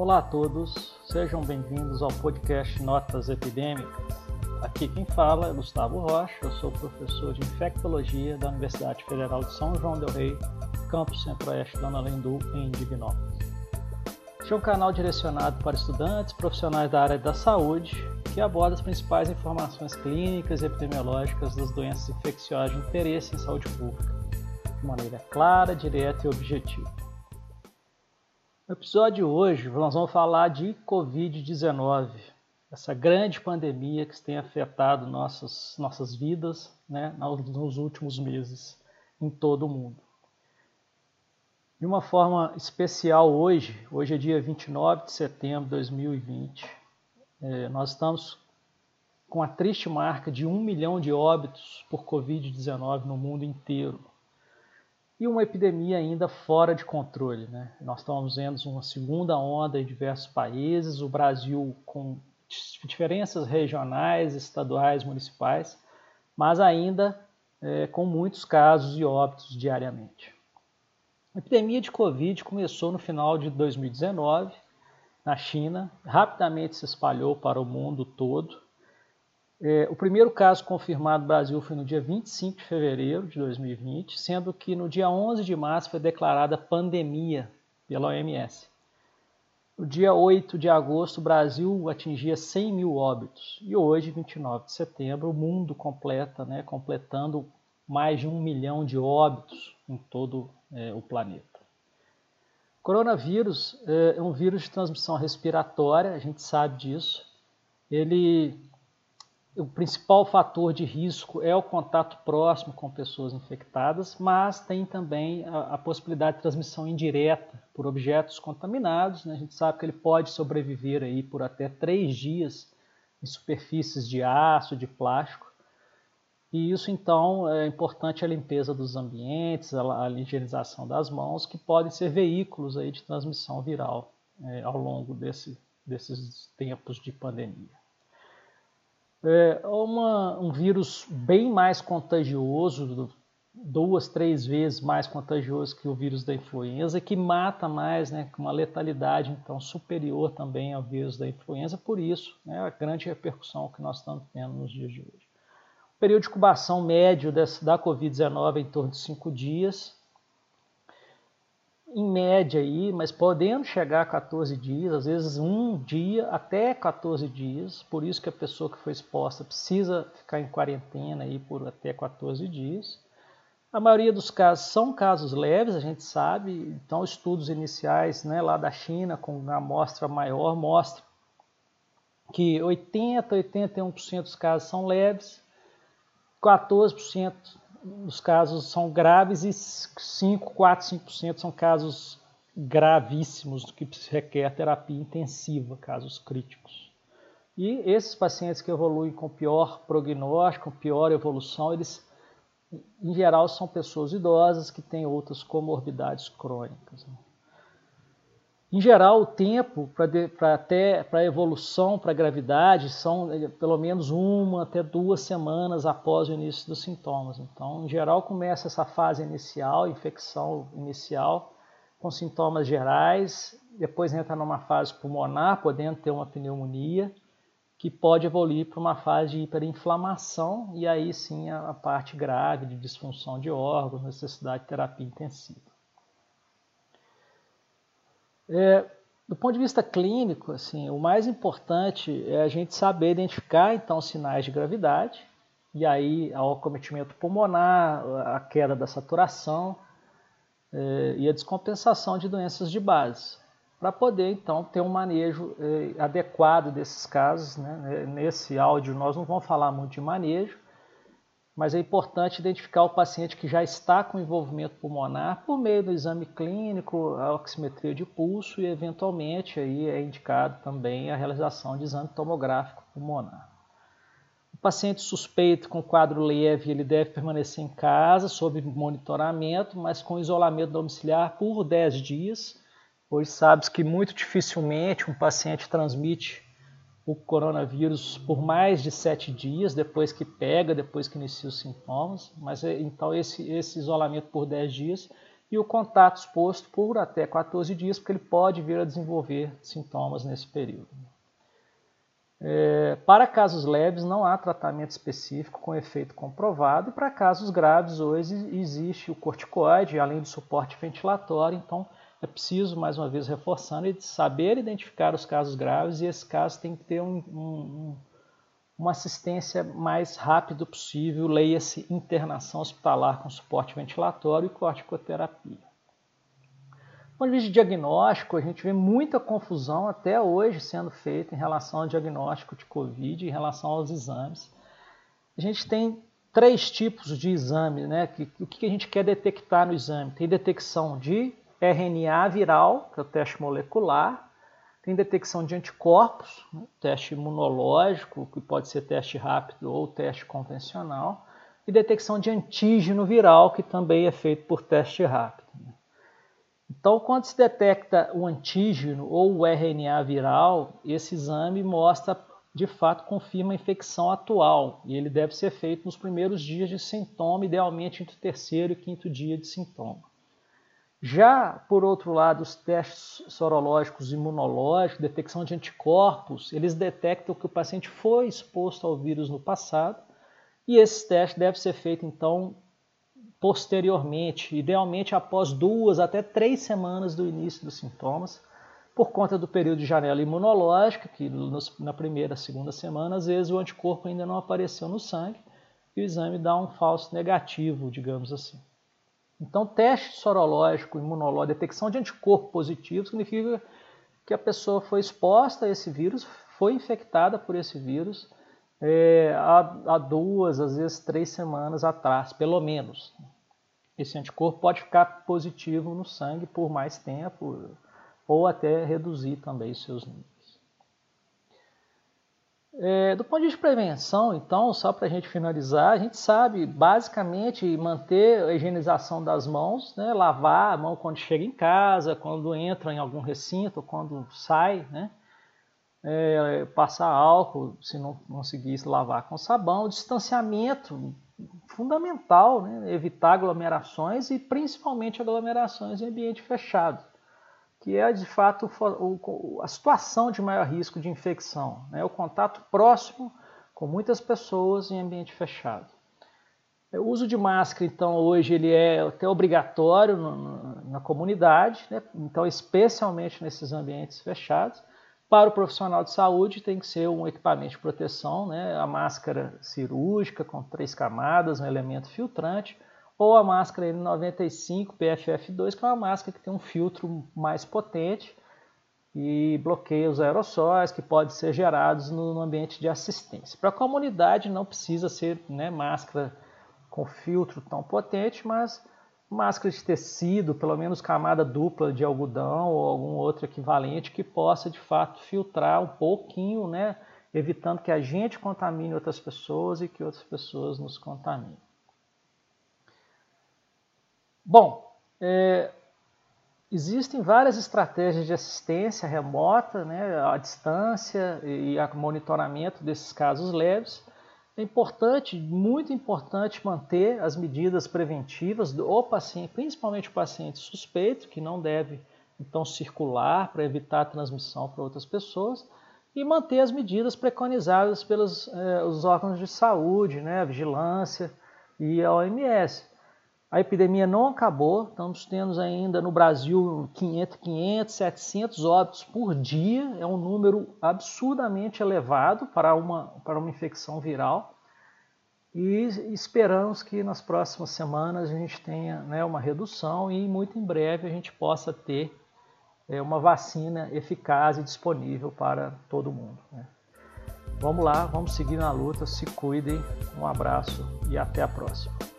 Olá a todos, sejam bem-vindos ao podcast Notas Epidêmicas. Aqui quem fala é Gustavo Rocha, eu sou professor de Infectologia da Universidade Federal de São João del Rei, campus Centro-Oeste da Nalendu, em Divinópolis. Este é um canal direcionado para estudantes profissionais da área da saúde que aborda as principais informações clínicas e epidemiológicas das doenças infecciosas de interesse em saúde pública, de maneira clara, direta e objetiva. No episódio de hoje, nós vamos falar de Covid-19, essa grande pandemia que tem afetado nossas, nossas vidas né, nos últimos meses em todo o mundo. De uma forma especial hoje, hoje é dia 29 de setembro de 2020, é, nós estamos com a triste marca de um milhão de óbitos por Covid-19 no mundo inteiro e uma epidemia ainda fora de controle. Né? Nós estamos vendo uma segunda onda em diversos países, o Brasil com diferenças regionais, estaduais, municipais, mas ainda é, com muitos casos e óbitos diariamente. A epidemia de Covid começou no final de 2019 na China, rapidamente se espalhou para o mundo todo é, o primeiro caso confirmado no Brasil foi no dia 25 de fevereiro de 2020, sendo que no dia 11 de março foi declarada pandemia pela OMS. No dia 8 de agosto, o Brasil atingia 100 mil óbitos. E hoje, 29 de setembro, o mundo completa, né, completando mais de um milhão de óbitos em todo é, o planeta. O coronavírus é, é um vírus de transmissão respiratória, a gente sabe disso. Ele o principal fator de risco é o contato próximo com pessoas infectadas, mas tem também a, a possibilidade de transmissão indireta por objetos contaminados. Né? A gente sabe que ele pode sobreviver aí por até três dias em superfícies de aço, de plástico. E isso então é importante a limpeza dos ambientes, a, a higienização das mãos, que podem ser veículos aí de transmissão viral é, ao longo desse, desses tempos de pandemia é uma, um vírus bem mais contagioso, duas, três vezes mais contagioso que o vírus da influenza, que mata mais, né, com uma letalidade então superior também ao vírus da influenza, por isso né, a grande repercussão que nós estamos tendo nos dias de hoje. O período de incubação médio desse, da Covid-19 é em torno de cinco dias, em média aí, mas podendo chegar a 14 dias, às vezes um dia até 14 dias, por isso que a pessoa que foi exposta precisa ficar em quarentena aí por até 14 dias. A maioria dos casos são casos leves, a gente sabe, então estudos iniciais né, lá da China com uma amostra maior mostram que 80, 81% dos casos são leves, 14% os casos são graves e 5, 4, 5% são casos gravíssimos que requer terapia intensiva, casos críticos. E esses pacientes que evoluem com pior prognóstico, pior evolução, eles em geral são pessoas idosas que têm outras comorbidades crônicas. Né? Em geral, o tempo para até para evolução para gravidade são eh, pelo menos uma até duas semanas após o início dos sintomas. Então, em geral, começa essa fase inicial, infecção inicial, com sintomas gerais, depois entra numa fase pulmonar, podendo ter uma pneumonia, que pode evoluir para uma fase de hiperinflamação e aí sim a parte grave de disfunção de órgãos, necessidade de terapia intensiva. É, do ponto de vista clínico, assim, o mais importante é a gente saber identificar então sinais de gravidade, e aí o acometimento pulmonar, a queda da saturação é, e a descompensação de doenças de base, para poder então ter um manejo é, adequado desses casos. Né? Nesse áudio nós não vamos falar muito de manejo, mas é importante identificar o paciente que já está com envolvimento pulmonar por meio do exame clínico, a oximetria de pulso e, eventualmente, aí é indicado também a realização de exame tomográfico pulmonar. O paciente suspeito com quadro leve, ele deve permanecer em casa sob monitoramento, mas com isolamento domiciliar por 10 dias, pois sabe que muito dificilmente um paciente transmite o coronavírus por mais de sete dias depois que pega, depois que inicia os sintomas. Mas é, então esse, esse isolamento por dez dias e o contato exposto por até 14 dias, porque ele pode vir a desenvolver sintomas nesse período. É, para casos leves, não há tratamento específico com efeito comprovado, para casos graves, hoje existe o corticoide, além do suporte ventilatório, então é preciso, mais uma vez reforçando, saber identificar os casos graves e esses casos têm que ter um, um, uma assistência mais rápida possível, leia-se internação hospitalar com suporte ventilatório e corticoterapia. Do ponto de vista de diagnóstico, a gente vê muita confusão até hoje sendo feita em relação ao diagnóstico de Covid, em relação aos exames. A gente tem três tipos de exame, né? O que a gente quer detectar no exame? Tem detecção de RNA viral, que é o teste molecular, tem detecção de anticorpos, né? teste imunológico, que pode ser teste rápido ou teste convencional, e detecção de antígeno viral, que também é feito por teste rápido. Né? Então, quando se detecta o antígeno ou o RNA viral, esse exame mostra, de fato, confirma a infecção atual, e ele deve ser feito nos primeiros dias de sintoma, idealmente entre o terceiro e quinto dia de sintoma. Já, por outro lado, os testes sorológicos imunológicos, detecção de anticorpos, eles detectam que o paciente foi exposto ao vírus no passado e esse teste deve ser feito, então, posteriormente, idealmente após duas até três semanas do início dos sintomas, por conta do período de janela imunológica, que na primeira, segunda semana, às vezes o anticorpo ainda não apareceu no sangue e o exame dá um falso negativo, digamos assim. Então, teste sorológico, imunológico, detecção de anticorpo positivo significa que a pessoa foi exposta a esse vírus, foi infectada por esse vírus é, há, há, duas, às vezes três semanas atrás, pelo menos. Esse anticorpo pode ficar positivo no sangue por mais tempo ou até reduzir também seus. É, do ponto de prevenção, então, só para a gente finalizar, a gente sabe basicamente manter a higienização das mãos, né, lavar a mão quando chega em casa, quando entra em algum recinto, quando sai, né, é, passar álcool se não conseguir lavar com sabão, distanciamento fundamental, né, evitar aglomerações e principalmente aglomerações em ambiente fechado que é de fato a situação de maior risco de infecção, né? o contato próximo com muitas pessoas em ambiente fechado. O uso de máscara, então, hoje ele é até obrigatório na comunidade, né? então, especialmente nesses ambientes fechados. Para o profissional de saúde, tem que ser um equipamento de proteção, né? a máscara cirúrgica com três camadas, um elemento filtrante, ou a máscara N95 PFF2, que é uma máscara que tem um filtro mais potente e bloqueia os aerossóis que podem ser gerados no ambiente de assistência. Para a comunidade não precisa ser né, máscara com filtro tão potente, mas máscara de tecido, pelo menos camada dupla de algodão ou algum outro equivalente que possa de fato filtrar um pouquinho, né, evitando que a gente contamine outras pessoas e que outras pessoas nos contaminem. Bom, é, existem várias estratégias de assistência remota, né, à distância e a monitoramento desses casos leves. É importante, muito importante, manter as medidas preventivas do paciente, principalmente o paciente suspeito, que não deve então circular para evitar a transmissão para outras pessoas, e manter as medidas preconizadas pelos eh, os órgãos de saúde, né, a vigilância e a OMS. A epidemia não acabou, estamos tendo ainda no Brasil 500, 500, 700 óbitos por dia, é um número absurdamente elevado para uma, para uma infecção viral. E esperamos que nas próximas semanas a gente tenha né, uma redução e muito em breve a gente possa ter é, uma vacina eficaz e disponível para todo mundo. Né? Vamos lá, vamos seguir na luta, se cuidem, um abraço e até a próxima.